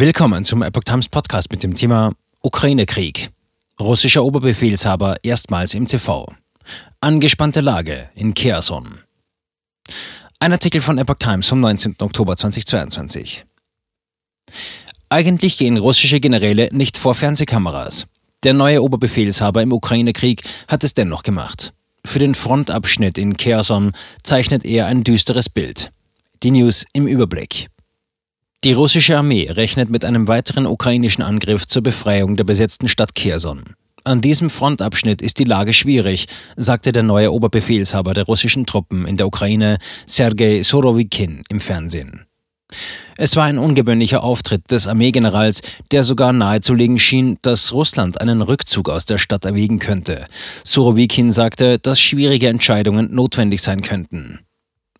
Willkommen zum Epoch Times Podcast mit dem Thema Ukraine-Krieg. Russischer Oberbefehlshaber erstmals im TV. Angespannte Lage in Kherson. Ein Artikel von Epoch Times vom 19. Oktober 2022. Eigentlich gehen russische Generäle nicht vor Fernsehkameras. Der neue Oberbefehlshaber im Ukraine-Krieg hat es dennoch gemacht. Für den Frontabschnitt in Kherson zeichnet er ein düsteres Bild. Die News im Überblick. Die russische Armee rechnet mit einem weiteren ukrainischen Angriff zur Befreiung der besetzten Stadt Kherson. An diesem Frontabschnitt ist die Lage schwierig, sagte der neue Oberbefehlshaber der russischen Truppen in der Ukraine, Sergei Sorowikin, im Fernsehen. Es war ein ungewöhnlicher Auftritt des Armeegenerals, der sogar nahezulegen schien, dass Russland einen Rückzug aus der Stadt erwägen könnte. Sorowikin sagte, dass schwierige Entscheidungen notwendig sein könnten.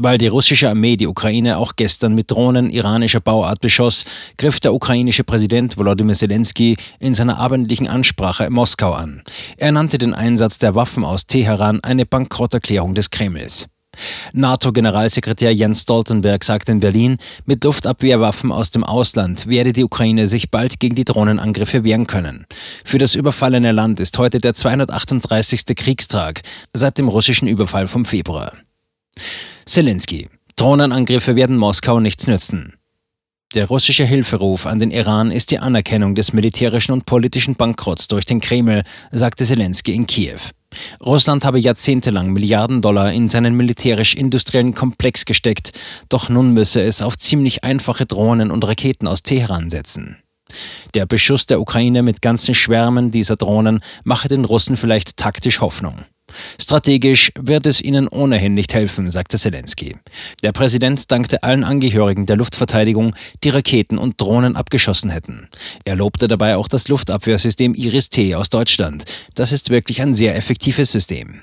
Weil die russische Armee die Ukraine auch gestern mit Drohnen iranischer Bauart beschoss, griff der ukrainische Präsident Volodymyr Zelensky in seiner abendlichen Ansprache in Moskau an. Er nannte den Einsatz der Waffen aus Teheran eine Bankrotterklärung des Kremls. NATO-Generalsekretär Jens Stoltenberg sagte in Berlin, mit Luftabwehrwaffen aus dem Ausland werde die Ukraine sich bald gegen die Drohnenangriffe wehren können. Für das überfallene Land ist heute der 238. Kriegstag seit dem russischen Überfall vom Februar. Zelensky. Drohnenangriffe werden Moskau nichts nützen. Der russische Hilferuf an den Iran ist die Anerkennung des militärischen und politischen Bankrotts durch den Kreml, sagte Zelensky in Kiew. Russland habe jahrzehntelang Milliarden Dollar in seinen militärisch-industriellen Komplex gesteckt, doch nun müsse es auf ziemlich einfache Drohnen und Raketen aus Teheran setzen. Der Beschuss der Ukraine mit ganzen Schwärmen dieser Drohnen mache den Russen vielleicht taktisch Hoffnung. Strategisch wird es ihnen ohnehin nicht helfen, sagte Zelensky. Der Präsident dankte allen Angehörigen der Luftverteidigung, die Raketen und Drohnen abgeschossen hätten. Er lobte dabei auch das Luftabwehrsystem Iris-T aus Deutschland. Das ist wirklich ein sehr effektives System.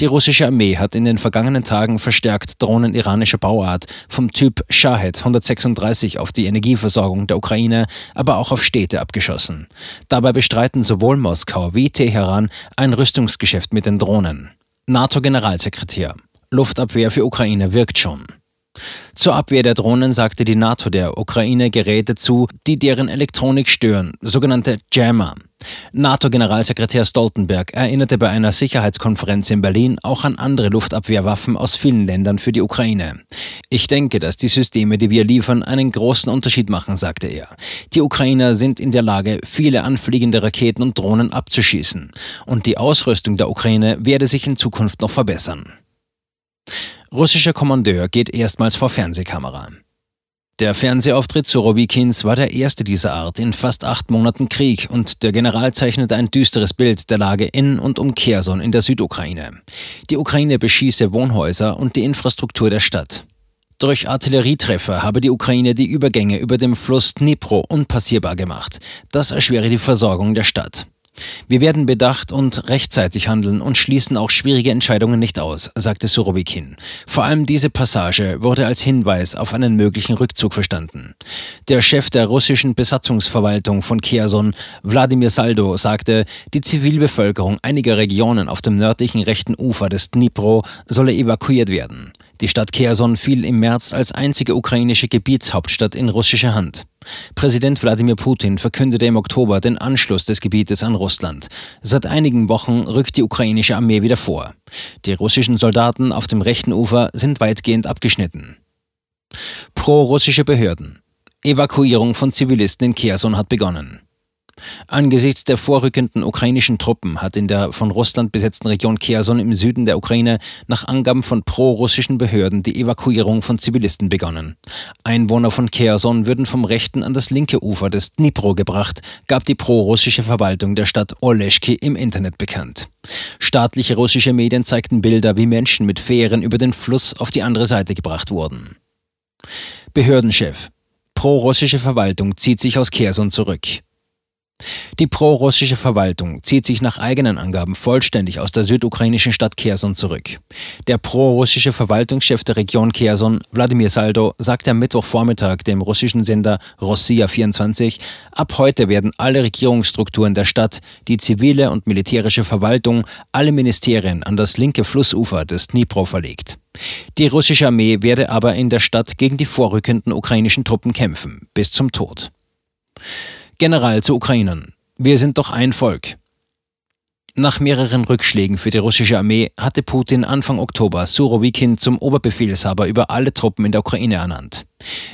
Die russische Armee hat in den vergangenen Tagen verstärkt Drohnen iranischer Bauart vom Typ Shahed 136 auf die Energieversorgung der Ukraine, aber auch auf Städte abgeschossen. Dabei bestreiten sowohl Moskau wie Teheran ein Rüstungsgeschäft mit den Drohnen. NATO-Generalsekretär. Luftabwehr für Ukraine wirkt schon. Zur Abwehr der Drohnen sagte die NATO der Ukraine Geräte zu, die deren Elektronik stören, sogenannte Jammer. NATO-Generalsekretär Stoltenberg erinnerte bei einer Sicherheitskonferenz in Berlin auch an andere Luftabwehrwaffen aus vielen Ländern für die Ukraine. Ich denke, dass die Systeme, die wir liefern, einen großen Unterschied machen, sagte er. Die Ukrainer sind in der Lage, viele anfliegende Raketen und Drohnen abzuschießen. Und die Ausrüstung der Ukraine werde sich in Zukunft noch verbessern. Russischer Kommandeur geht erstmals vor Fernsehkamera. Der Fernsehauftritt Sorowikins war der erste dieser Art in fast acht Monaten Krieg und der General zeichnete ein düsteres Bild der Lage in und um Kherson in der Südukraine. Die Ukraine beschieße Wohnhäuser und die Infrastruktur der Stadt. Durch Artillerietreffer habe die Ukraine die Übergänge über dem Fluss Dnipro unpassierbar gemacht. Das erschwere die Versorgung der Stadt. Wir werden bedacht und rechtzeitig handeln und schließen auch schwierige Entscheidungen nicht aus, sagte Surovikin. Vor allem diese Passage wurde als Hinweis auf einen möglichen Rückzug verstanden. Der Chef der russischen Besatzungsverwaltung von Kherson, Wladimir Saldo, sagte, die Zivilbevölkerung einiger Regionen auf dem nördlichen rechten Ufer des Dnipro solle evakuiert werden. Die Stadt Kherson fiel im März als einzige ukrainische Gebietshauptstadt in russischer Hand. Präsident Wladimir Putin verkündete im Oktober den Anschluss des Gebietes an Russland. Seit einigen Wochen rückt die ukrainische Armee wieder vor. Die russischen Soldaten auf dem rechten Ufer sind weitgehend abgeschnitten. Pro-russische Behörden. Evakuierung von Zivilisten in Kherson hat begonnen. Angesichts der vorrückenden ukrainischen Truppen hat in der von Russland besetzten Region Kherson im Süden der Ukraine nach Angaben von pro-russischen Behörden die Evakuierung von Zivilisten begonnen. Einwohner von Kherson würden vom rechten an das linke Ufer des Dnipro gebracht, gab die pro-russische Verwaltung der Stadt Oleschki im Internet bekannt. Staatliche russische Medien zeigten Bilder, wie Menschen mit Fähren über den Fluss auf die andere Seite gebracht wurden. Behördenchef. Pro-russische Verwaltung zieht sich aus Kherson zurück. Die pro-russische Verwaltung zieht sich nach eigenen Angaben vollständig aus der südukrainischen Stadt Kherson zurück. Der pro-russische Verwaltungschef der Region Kherson, Wladimir Saldo, sagte am Mittwochvormittag dem russischen Sender Rossia 24, ab heute werden alle Regierungsstrukturen der Stadt, die zivile und militärische Verwaltung, alle Ministerien an das linke Flussufer des Dnipro verlegt. Die russische Armee werde aber in der Stadt gegen die vorrückenden ukrainischen Truppen kämpfen, bis zum Tod. General zu Ukrainern. Wir sind doch ein Volk. Nach mehreren Rückschlägen für die russische Armee hatte Putin Anfang Oktober Surovikin zum Oberbefehlshaber über alle Truppen in der Ukraine ernannt.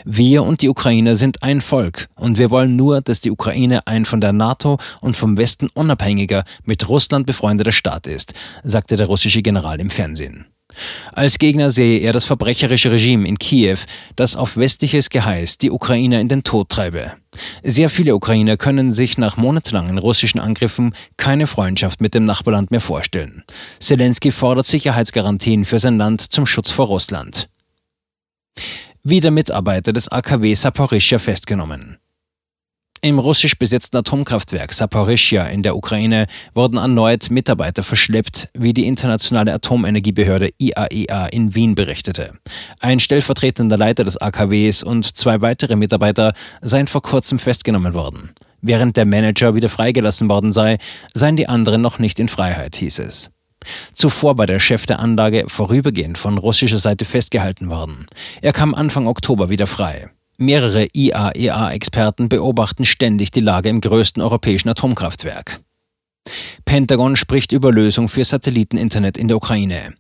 Wir und die Ukrainer sind ein Volk und wir wollen nur, dass die Ukraine ein von der NATO und vom Westen unabhängiger, mit Russland befreundeter Staat ist, sagte der russische General im Fernsehen. Als Gegner sehe er das verbrecherische Regime in Kiew, das auf westliches Geheiß die Ukrainer in den Tod treibe. Sehr viele Ukrainer können sich nach monatelangen russischen Angriffen keine Freundschaft mit dem Nachbarland mehr vorstellen. Zelensky fordert Sicherheitsgarantien für sein Land zum Schutz vor Russland. Wieder Mitarbeiter des AKW Saporischschja festgenommen. Im russisch besetzten Atomkraftwerk Saporischja in der Ukraine wurden erneut Mitarbeiter verschleppt, wie die internationale Atomenergiebehörde IAEA e in Wien berichtete. Ein stellvertretender Leiter des AKWs und zwei weitere Mitarbeiter seien vor kurzem festgenommen worden. Während der Manager wieder freigelassen worden sei, seien die anderen noch nicht in Freiheit, hieß es. Zuvor war der Chef der Anlage vorübergehend von russischer Seite festgehalten worden. Er kam Anfang Oktober wieder frei. Mehrere IAEA-Experten beobachten ständig die Lage im größten europäischen Atomkraftwerk. Pentagon spricht über Lösung für Satelliteninternet in der Ukraine.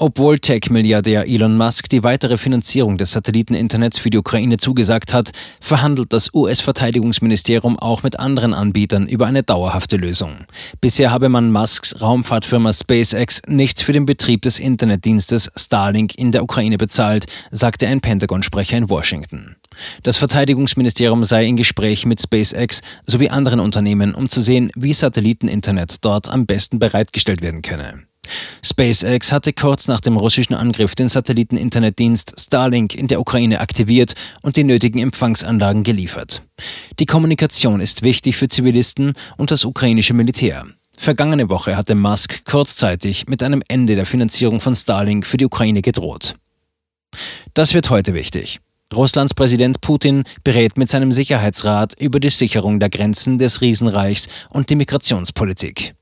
Obwohl Tech-Milliardär Elon Musk die weitere Finanzierung des Satelliteninternets für die Ukraine zugesagt hat, verhandelt das US-Verteidigungsministerium auch mit anderen Anbietern über eine dauerhafte Lösung. Bisher habe man Musks Raumfahrtfirma SpaceX nichts für den Betrieb des Internetdienstes Starlink in der Ukraine bezahlt, sagte ein Pentagon-Sprecher in Washington. Das Verteidigungsministerium sei in Gespräch mit SpaceX sowie anderen Unternehmen, um zu sehen, wie Satelliteninternet dort am besten bereitgestellt werden könne. SpaceX hatte kurz nach dem russischen Angriff den Satelliten-Internetdienst Starlink in der Ukraine aktiviert und die nötigen Empfangsanlagen geliefert. Die Kommunikation ist wichtig für Zivilisten und das ukrainische Militär. Vergangene Woche hatte Musk kurzzeitig mit einem Ende der Finanzierung von Starlink für die Ukraine gedroht. Das wird heute wichtig. Russlands Präsident Putin berät mit seinem Sicherheitsrat über die Sicherung der Grenzen des Riesenreichs und die Migrationspolitik.